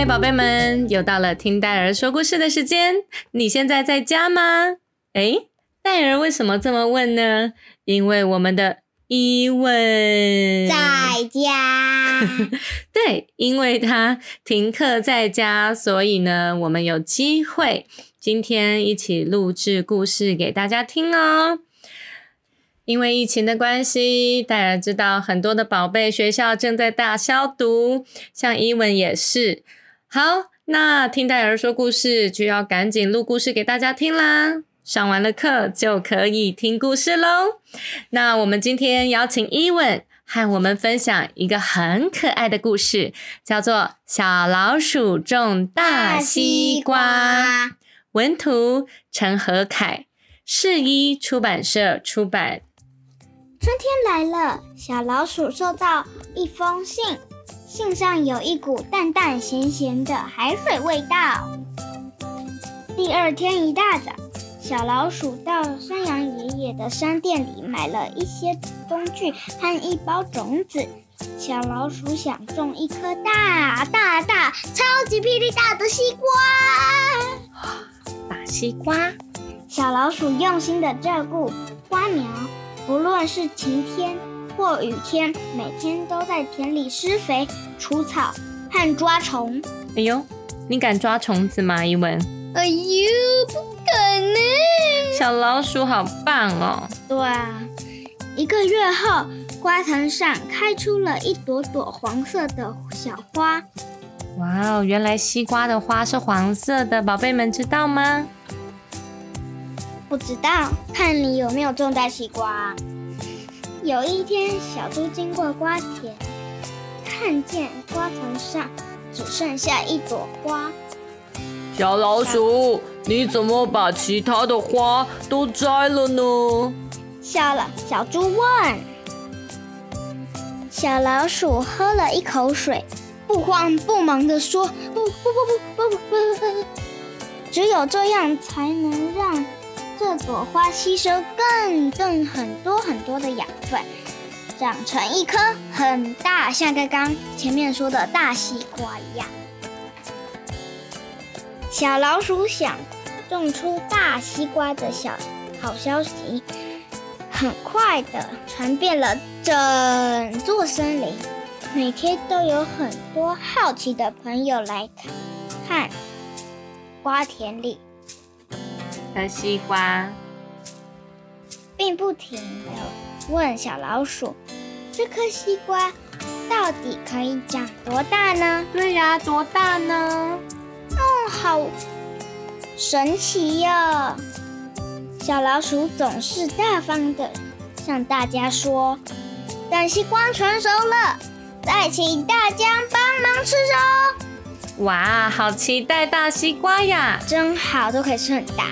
嗨，宝贝们，又到了听戴尔说故事的时间。你现在在家吗？诶，戴尔为什么这么问呢？因为我们的伊文在家。对，因为他停课在家，所以呢，我们有机会今天一起录制故事给大家听哦。因为疫情的关系，戴尔知道很多的宝贝学校正在大消毒，像伊文也是。好，那听戴尔说故事就要赶紧录故事给大家听啦。上完了课就可以听故事喽。那我们今天邀请伊文和我们分享一个很可爱的故事，叫做《小老鼠种大西瓜》。文图陈和凯，世一出版社出版。春天来了，小老鼠收到一封信，信上有一股淡淡咸咸的海水味道。第二天一大早，小老鼠到山羊爷爷的商店里买了一些工具和一包种子。小老鼠想种一颗大大大、超级霹雳大的西瓜。大西瓜，小老鼠用心的照顾花苗。不论是晴天或雨天，每天都在田里施肥、除草和抓虫。哎呦，你敢抓虫子吗，一文？哎呦，不敢呢！小老鼠好棒哦。对啊，一个月后，瓜藤上开出了一朵朵黄色的小花。哇哦，原来西瓜的花是黄色的，宝贝们知道吗？不知道，看你有没有种大西瓜。有一天，小猪经过瓜田，看见瓜藤上只剩下一朵花。小老鼠，你怎么把其他的花都摘了呢？笑了，小猪问。小老鼠喝了一口水，不慌不忙地说：“不不不不不不不，只有这样才能让。”这朵花吸收更更很多很多的养分，长成一颗很大，像刚刚前面说的大西瓜一样。小老鼠想种出大西瓜的小好消息，很快的传遍了整座森林，每天都有很多好奇的朋友来看瓜田里。的西瓜，并不停的问小老鼠：“这颗西瓜到底可以长多大呢？”“对呀，多大呢？”“哦，好神奇哟！”小老鼠总是大方的向大家说：“等西瓜成熟了，再请大家帮忙吃哦。”哇，好期待大西瓜呀！真好，都可以吃很大。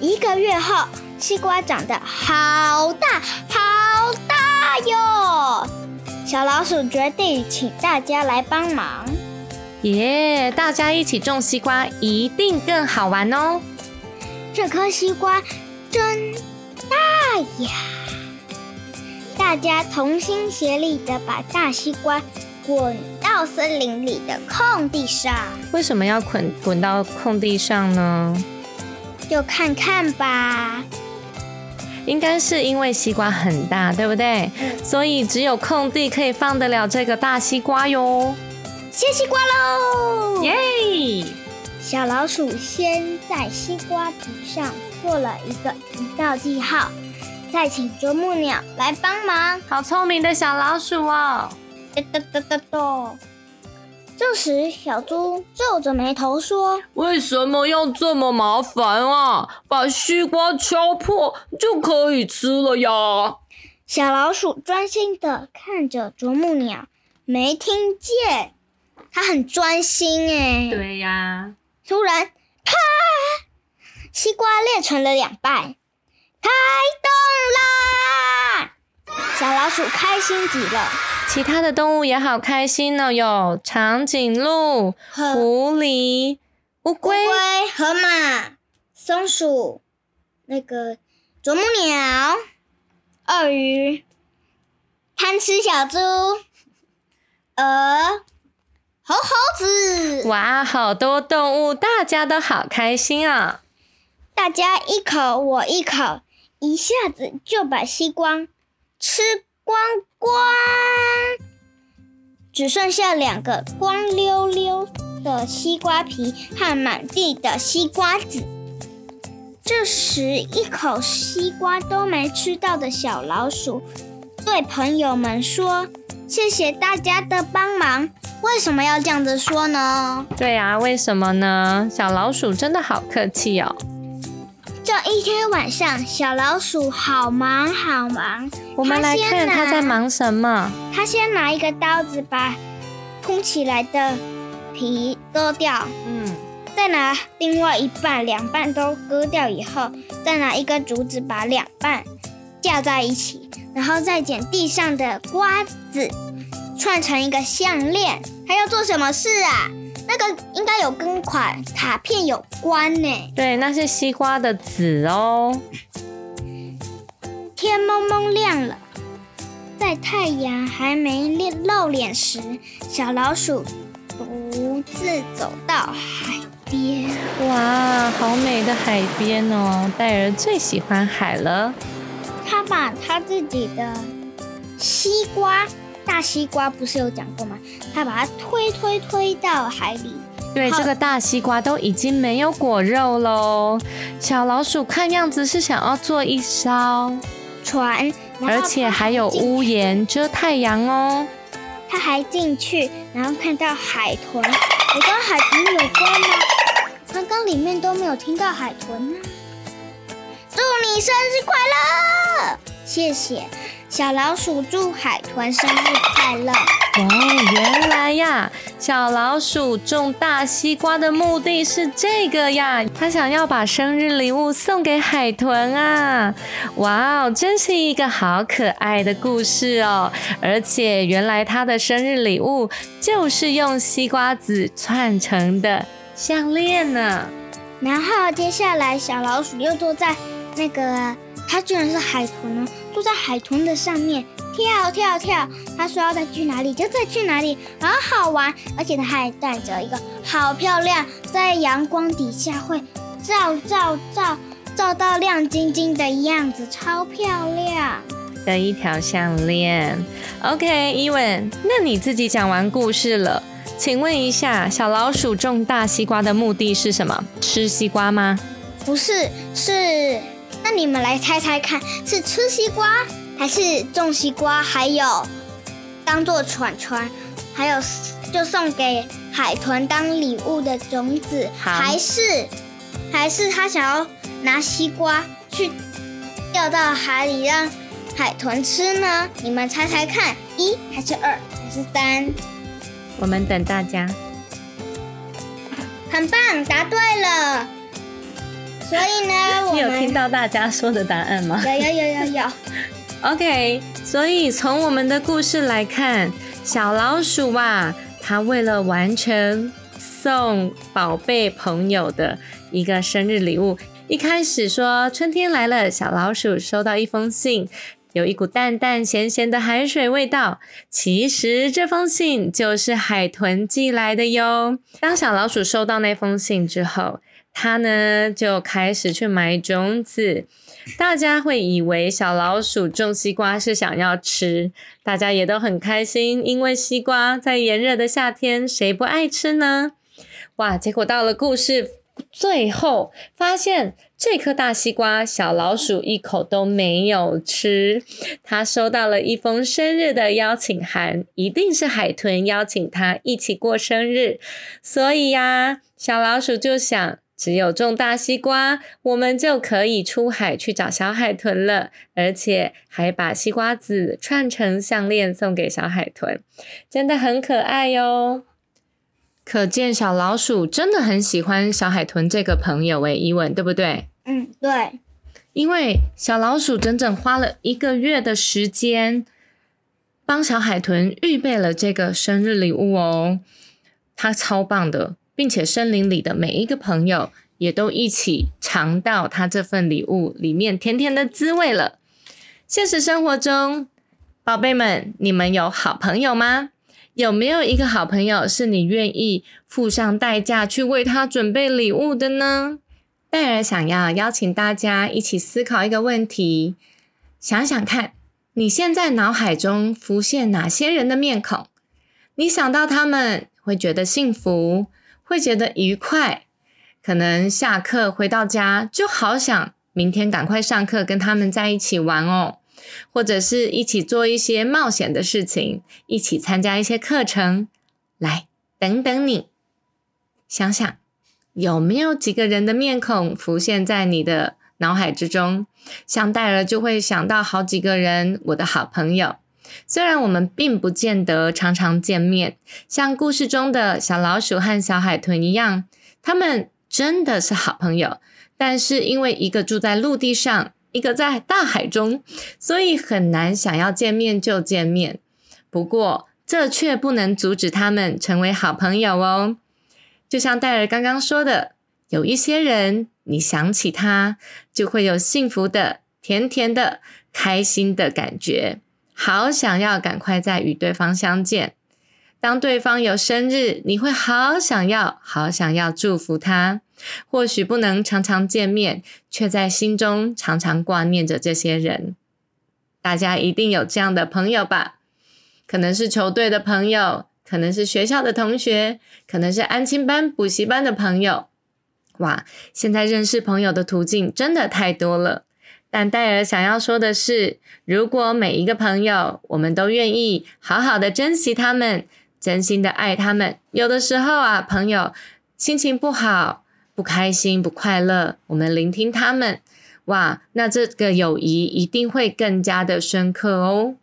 一个月后，西瓜长得好大好大哟！小老鼠决定请大家来帮忙。耶！大家一起种西瓜，一定更好玩哦。这颗西瓜真大呀！大家同心协力的把大西瓜滚到森林里的空地上。为什么要滚滚到空地上呢？就看看吧，应该是因为西瓜很大，对不对？所以只有空地可以放得了这个大西瓜哟。切西瓜喽！耶！小老鼠先在西瓜皮上做了一个一道记号，再请啄木鸟来帮忙。好聪明的小老鼠哦！哒哒哒哒哒。这时，小猪皱着眉头说：“为什么要这么麻烦啊？把西瓜敲破就可以吃了呀！”小老鼠专心的看着啄木鸟，没听见。它很专心哎。对呀。突然，啪！西瓜裂成了两半，开动啦！小老鼠开心极了。其他的动物也好开心呢，有长颈鹿、狐狸、乌龟、河马、松鼠、那个啄木鸟、鳄鱼、贪吃小猪、鹅、猴猴子。哇，好多动物，大家都好开心啊！大家一口我一口，一下子就把西瓜吃。光光，只剩下两个光溜溜的西瓜皮和满地的西瓜籽。这时，一口西瓜都没吃到的小老鼠对朋友们说：“谢谢大家的帮忙。”为什么要这样子说呢？对呀，为什么呢？小老鼠真的好客气哦。这一天晚上，小老鼠好忙好忙。我们来看它在忙什么。它先拿一个刀子把凸起来的皮割掉，嗯，再拿另外一半，两半都割掉以后，再拿一根竹子把两半架在一起，然后再捡地上的瓜子串成一个项链。它要做什么事啊？那个应该有跟款卡片有关呢。对，那是西瓜的籽哦。天蒙蒙亮了，在太阳还没露脸时，小老鼠独自走到海边。哇，好美的海边哦！戴尔最喜欢海了。他把他自己的西瓜。大西瓜不是有讲过吗？他把它推推推到海里。对，这个大西瓜都已经没有果肉喽。小老鼠看样子是想要做一艘船，而且还有屋檐遮太阳哦。他还进去，然后看到海豚。我跟海豚有关吗？刚刚里面都没有听到海豚呢。祝你生日快乐！谢谢。小老鼠祝海豚生日快乐！哦，原来呀，小老鼠种大西瓜的目的是这个呀，他想要把生日礼物送给海豚啊！哇哦，真是一个好可爱的故事哦！而且原来他的生日礼物就是用西瓜籽串成的项链呢。然后接下来，小老鼠又坐在那个。它居然是海豚呢，坐在海豚的上面跳跳跳。他说要再去哪里就再去哪里，好好玩。而且他还带着一个好漂亮，在阳光底下会照照照照到亮晶晶的样子，超漂亮的一条项链。OK，伊文，那你自己讲完故事了，请问一下，小老鼠种大西瓜的目的是什么？吃西瓜吗？不是，是。那你们来猜猜看，是吃西瓜，还是种西瓜，还有当做船船，还有就送给海豚当礼物的种子，还是还是他想要拿西瓜去掉到海里让海豚吃呢？你们猜猜看，一还是二还是三？我们等大家。很棒，答对了。所以呢，你有听到大家说的答案吗？有有有有有。OK，所以从我们的故事来看，小老鼠啊，它为了完成送宝贝朋友的一个生日礼物，一开始说春天来了，小老鼠收到一封信，有一股淡淡咸咸的海水味道。其实这封信就是海豚寄来的哟。当小老鼠收到那封信之后，他呢就开始去买种子，大家会以为小老鼠种西瓜是想要吃，大家也都很开心，因为西瓜在炎热的夏天谁不爱吃呢？哇！结果到了故事最后，发现这颗大西瓜小老鼠一口都没有吃，他收到了一封生日的邀请函，一定是海豚邀请他一起过生日，所以呀，小老鼠就想。只有种大西瓜，我们就可以出海去找小海豚了，而且还把西瓜籽串成项链送给小海豚，真的很可爱哟。可见小老鼠真的很喜欢小海豚这个朋友诶，伊文对不对？嗯，对。因为小老鼠整整花了一个月的时间，帮小海豚预备了这个生日礼物哦，它超棒的，并且森林里的每一个朋友也都一起尝到它这份礼物里面甜甜的滋味了。现实生活中，宝贝们，你们有好朋友吗？有没有一个好朋友是你愿意付上代价去为他准备礼物的呢？戴尔想要邀请大家一起思考一个问题，想想看，你现在脑海中浮现哪些人的面孔？你想到他们会觉得幸福，会觉得愉快，可能下课回到家就好想明天赶快上课跟他们在一起玩哦，或者是一起做一些冒险的事情，一起参加一些课程，来等等你，想想。有没有几个人的面孔浮现在你的脑海之中？像戴尔就会想到好几个人，我的好朋友。虽然我们并不见得常常见面，像故事中的小老鼠和小海豚一样，他们真的是好朋友。但是因为一个住在陆地上，一个在大海中，所以很难想要见面就见面。不过这却不能阻止他们成为好朋友哦。就像戴尔刚刚说的，有一些人，你想起他，就会有幸福的、甜甜的、开心的感觉，好想要赶快再与对方相见。当对方有生日，你会好想要、好想要祝福他。或许不能常常见面，却在心中常常挂念着这些人。大家一定有这样的朋友吧？可能是球队的朋友。可能是学校的同学，可能是安亲班、补习班的朋友。哇，现在认识朋友的途径真的太多了。但戴尔想要说的是，如果每一个朋友，我们都愿意好好的珍惜他们，真心的爱他们，有的时候啊，朋友心情不好、不开心、不快乐，我们聆听他们，哇，那这个友谊一定会更加的深刻哦。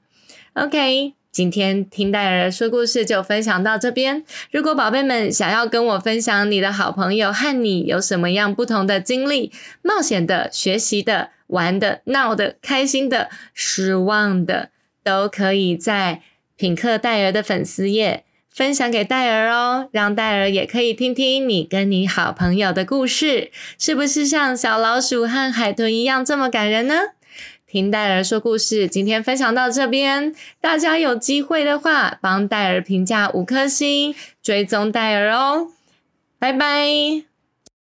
OK。今天听戴尔说故事就分享到这边。如果宝贝们想要跟我分享你的好朋友和你有什么样不同的经历，冒险的、学习的、玩的、闹的、开心的、失望的，都可以在品客戴尔的粉丝页分享给戴尔哦，让戴尔也可以听听你跟你好朋友的故事，是不是像小老鼠和海豚一样这么感人呢？听戴尔说故事，今天分享到这边。大家有机会的话，帮戴尔评价五颗星，追踪戴尔哦。拜拜。